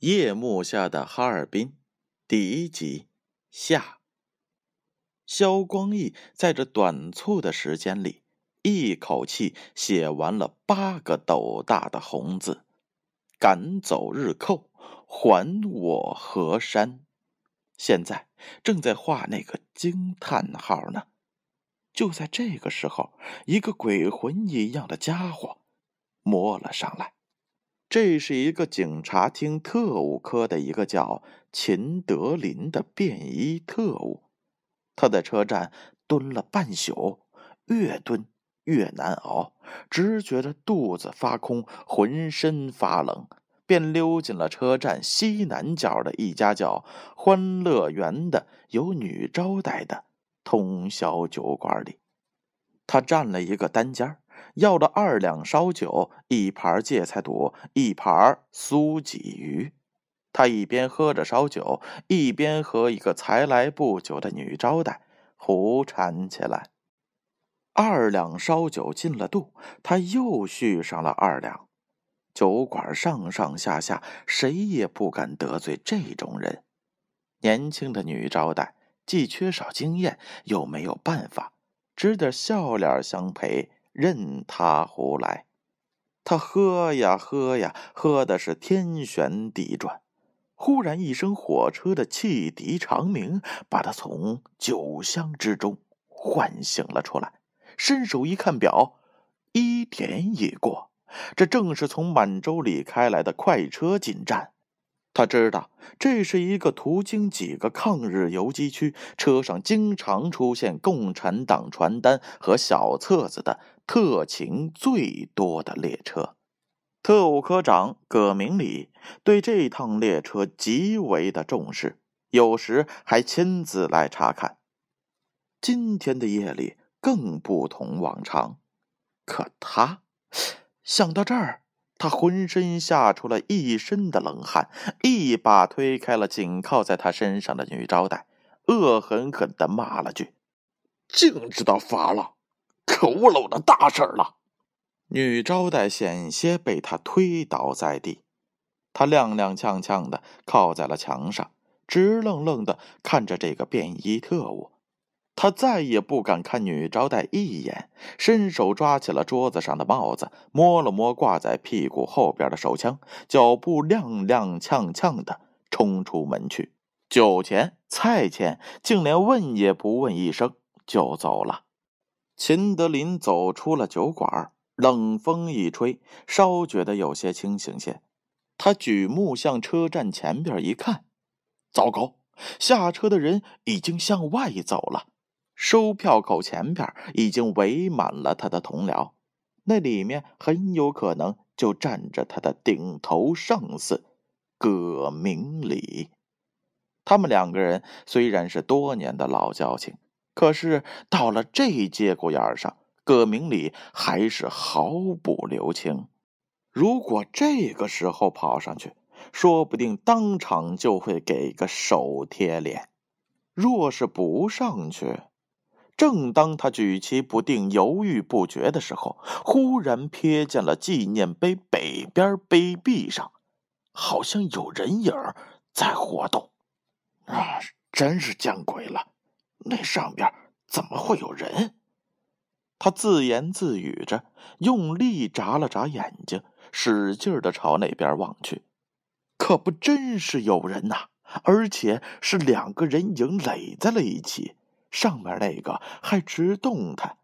夜幕下的哈尔滨，第一集下。肖光义在这短促的时间里，一口气写完了八个斗大的红字：“赶走日寇，还我河山。”现在正在画那个惊叹号呢。就在这个时候，一个鬼魂一样的家伙摸了上来。这是一个警察厅特务科的一个叫秦德林的便衣特务。他在车站蹲了半宿，越蹲越难熬，只觉得肚子发空，浑身发冷，便溜进了车站西南角的一家叫“欢乐园”的有女招待的。通宵酒馆里，他占了一个单间要了二两烧酒，一盘芥菜肚，一盘酥鲫鱼。他一边喝着烧酒，一边和一个才来不久的女招待胡缠起来。二两烧酒进了肚，他又续上了二两。酒馆上上下下，谁也不敢得罪这种人。年轻的女招待。既缺少经验，又没有办法，只得笑脸相陪，任他胡来。他喝呀喝呀，喝的是天旋地转。忽然一声火车的汽笛长鸣，把他从酒香之中唤醒了出来。伸手一看表，一点已过，这正是从满洲里开来的快车进站。他知道这是一个途经几个抗日游击区、车上经常出现共产党传单和小册子的特勤最多的列车。特务科长葛明礼对这趟列车极为的重视，有时还亲自来查看。今天的夜里更不同往常，可他想到这儿。他浑身吓出了一身的冷汗，一把推开了紧靠在他身上的女招待，恶狠狠地骂了句：“净知道发了，可误了我的大事了！”女招待险些被他推倒在地，他踉踉跄跄地靠在了墙上，直愣愣地看着这个便衣特务。他再也不敢看女招待一眼，伸手抓起了桌子上的帽子，摸了摸挂在屁股后边的手枪，脚步踉踉跄跄的冲出门去。酒钱、菜钱，竟连问也不问一声就走了。秦德林走出了酒馆，冷风一吹，稍觉得有些清醒些。他举目向车站前边一看，糟糕，下车的人已经向外走了。收票口前边已经围满了他的同僚，那里面很有可能就站着他的顶头上司葛明礼。他们两个人虽然是多年的老交情，可是到了这节骨眼上，葛明礼还是毫不留情。如果这个时候跑上去，说不定当场就会给个手贴脸；若是不上去，正当他举棋不定、犹豫不决的时候，忽然瞥见了纪念碑北边碑壁上，好像有人影在活动。啊，真是见鬼了！那上边怎么会有人？他自言自语着，用力眨了眨眼睛，使劲的朝那边望去。可不，真是有人呐，而且是两个人影垒在了一起。上面那个还直动弹，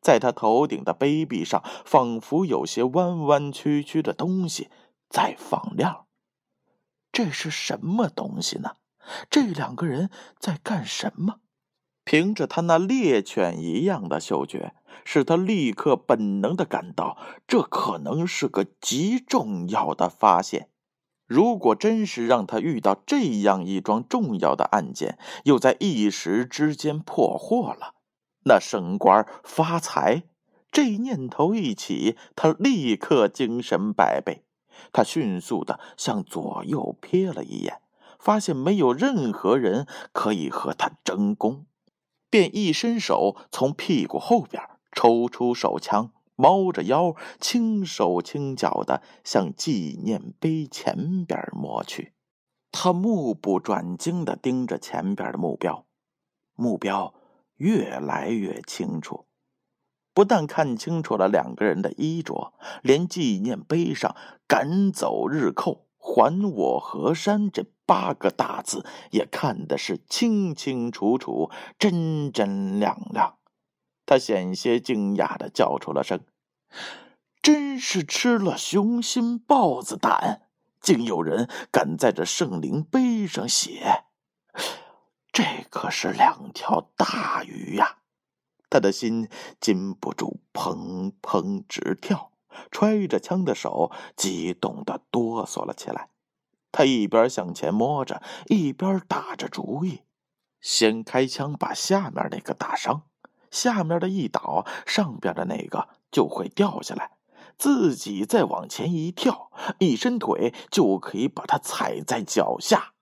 在他头顶的杯壁上，仿佛有些弯弯曲曲的东西在放亮。这是什么东西呢？这两个人在干什么？凭着他那猎犬一样的嗅觉，使他立刻本能的感到，这可能是个极重要的发现。如果真是让他遇到这样一桩重要的案件，又在一时之间破获了，那升官发财，这念头一起，他立刻精神百倍。他迅速的向左右瞥了一眼，发现没有任何人可以和他争功，便一伸手从屁股后边抽出手枪。猫着腰，轻手轻脚的向纪念碑前边摸去。他目不转睛的盯着前边的目标，目标越来越清楚。不但看清楚了两个人的衣着，连纪念碑上“赶走日寇，还我河山”这八个大字也看的是清清楚楚、真真亮亮。他险些惊讶的叫出了声：“真是吃了雄心豹子胆，竟有人敢在这圣灵碑上写！这可是两条大鱼呀！”他的心禁不住砰砰直跳，揣着枪的手激动的哆嗦了起来。他一边向前摸着，一边打着主意：先开枪把下面那个打伤，下面的一倒，上边的那个就会掉下来，自己再往前一跳，一伸腿就可以把他踩在脚下。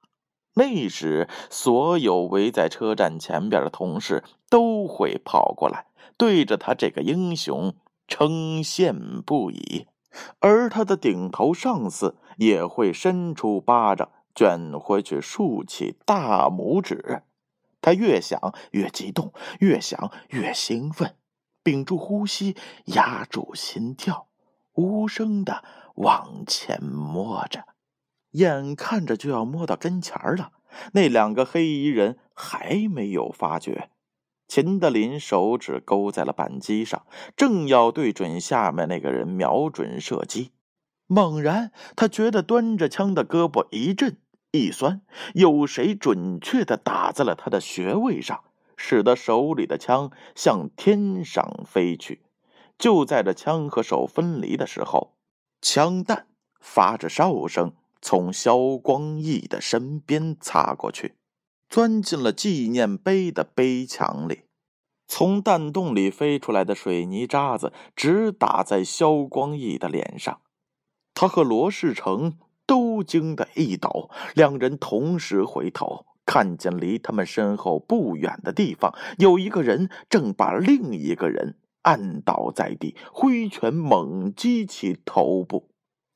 那时，所有围在车站前边的同事都会跑过来，对着他这个英雄称羡不已，而他的顶头上司也会伸出巴掌卷回去，竖起大拇指。他越想越激动，越想越兴奋，屏住呼吸，压住心跳，无声的往前摸着。眼看着就要摸到跟前了，那两个黑衣人还没有发觉。秦德林手指勾在了扳机上，正要对准下面那个人瞄准射击，猛然他觉得端着枪的胳膊一震一酸，有谁准确的打在了他的穴位上，使得手里的枪向天上飞去。就在这枪和手分离的时候，枪弹发着哨声。从萧光义的身边擦过去，钻进了纪念碑的碑墙里。从弹洞里飞出来的水泥渣子直打在萧光义的脸上，他和罗世成都惊得一抖。两人同时回头，看见离他们身后不远的地方有一个人正把另一个人按倒在地，挥拳猛击其头部。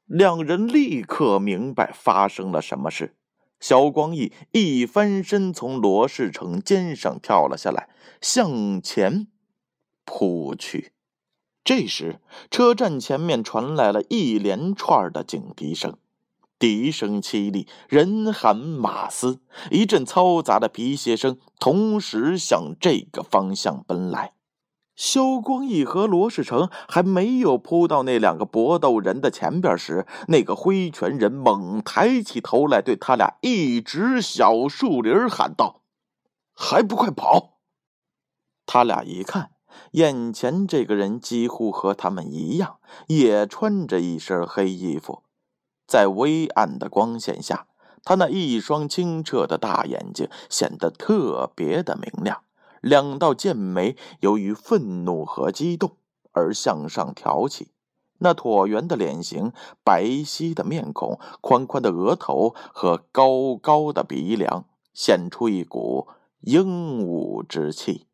两人立刻明白发生了什么事。肖光义一翻身，从罗世成肩上跳了下来，向前扑去。这时，车站前面传来了一连串的警笛声，笛声凄厉，人喊马嘶，一阵嘈杂的皮鞋声同时向这个方向奔来。萧光义和罗世成还没有扑到那两个搏斗人的前边时，那个挥拳人猛抬起头来，对他俩一指小树林，喊道：“还不快跑！”他俩一看，眼前这个人几乎和他们一样，也穿着一身黑衣服，在微暗的光线下，他那一双清澈的大眼睛显得特别的明亮。两道剑眉由于愤怒和激动而向上挑起，那椭圆的脸型、白皙的面孔、宽宽的额头和高高的鼻梁，显出一股英武之气。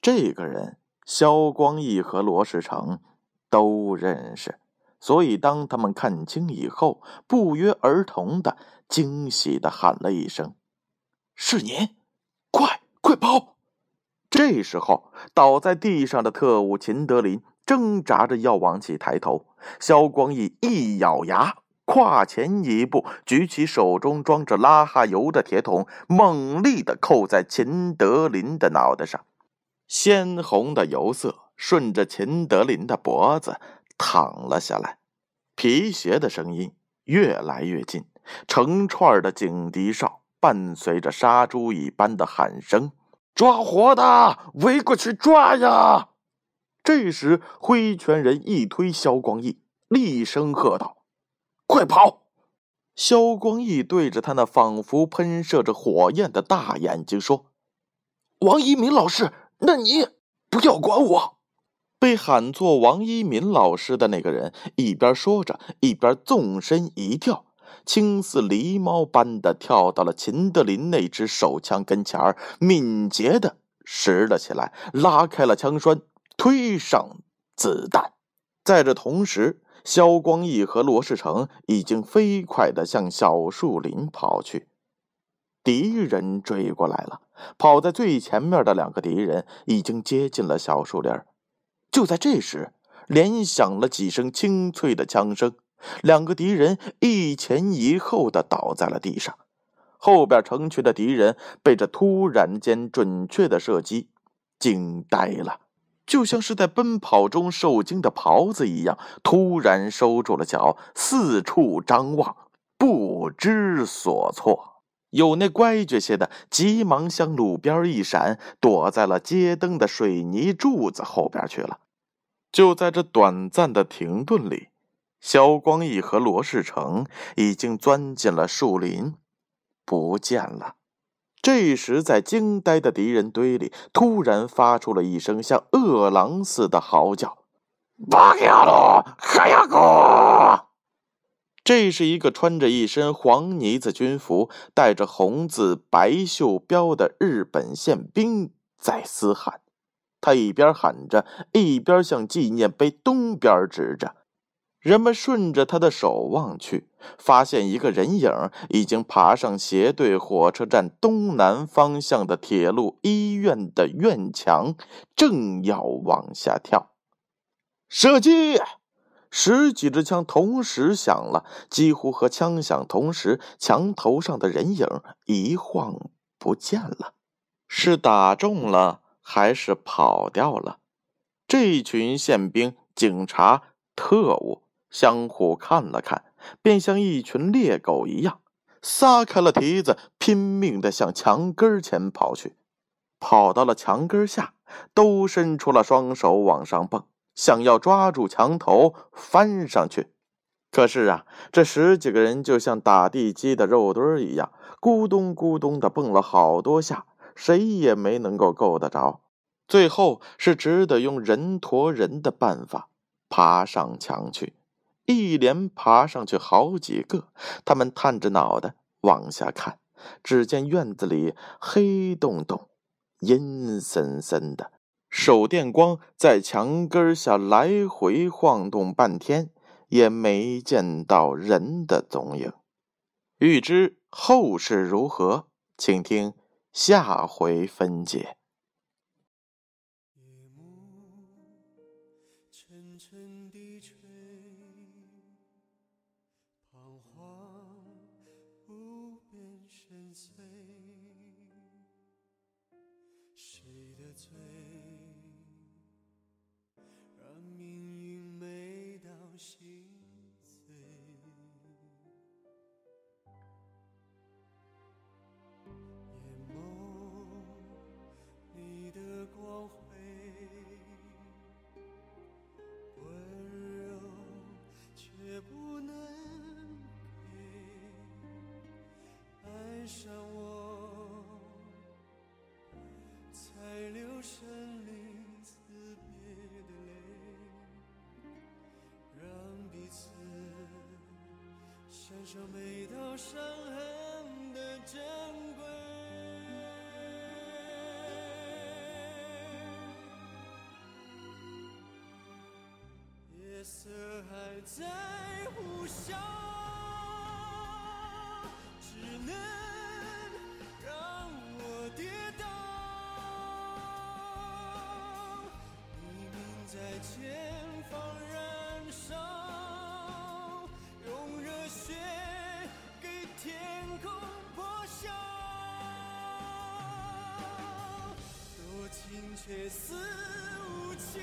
这个人，萧光义和罗世成都认识，所以当他们看清以后，不约而同的惊喜的喊了一声：“是您！快快跑！”这时候，倒在地上的特务秦德林挣扎着要往起抬头。肖光义一咬牙，跨前一步，举起手中装着拉哈油的铁桶，猛力的扣在秦德林的脑袋上。鲜红的油色顺着秦德林的脖子躺了下来。皮鞋的声音越来越近，成串的警笛哨伴随着杀猪一般的喊声。抓活的，围过去抓呀！这时，挥拳人一推萧光义，厉声喝道：“快跑！”萧光义对着他那仿佛喷射着火焰的大眼睛说：“王一鸣老师，那你不要管我。”被喊作王一民老师的那个人一边说着，一边纵身一跳。轻似狸猫般的跳到了秦德林那支手枪跟前儿，敏捷的拾了起来，拉开了枪栓，推上子弹。在这同时，肖光义和罗世成已经飞快的向小树林跑去。敌人追过来了，跑在最前面的两个敌人已经接近了小树林。就在这时，连响了几声清脆的枪声，两个敌人一前一后的倒在了地上。后边成群的敌人被这突然间准确的射击惊呆了，就像是在奔跑中受惊的狍子一样，突然收住了脚，四处张望，不知所措。有那乖觉些的，急忙向路边一闪，躲在了街灯的水泥柱子后边去了。就在这短暂的停顿里，肖光义和罗世成已经钻进了树林，不见了。这时，在惊呆的敌人堆里，突然发出了一声像饿狼似的嚎叫：“巴亚罗，哈亚哥！”这是一个穿着一身黄呢子军服、带着红字白袖标的日本宪兵在嘶喊。他一边喊着，一边向纪念碑东边指着。人们顺着他的手望去，发现一个人影已经爬上斜对火车站东南方向的铁路医院的院墙，正要往下跳。射击！十几支枪同时响了，几乎和枪响同时，墙头上的人影一晃不见了。是打中了，还是跑掉了？这群宪兵、警察、特务相互看了看，便像一群猎狗一样，撒开了蹄子，拼命的向墙根前跑去。跑到了墙根下，都伸出了双手往上蹦。想要抓住墙头翻上去，可是啊，这十几个人就像打地基的肉墩一样，咕咚咕咚的蹦了好多下，谁也没能够够得着。最后是只得用人驮人的办法爬上墙去，一连爬上去好几个。他们探着脑袋往下看，只见院子里黑洞洞、阴森森的。手电光在墙根下来回晃动半天，也没见到人的踪影。欲知后事如何，请听下回分解。谁的罪？享受每道伤痕的珍贵，夜色还在呼啸，却似无情。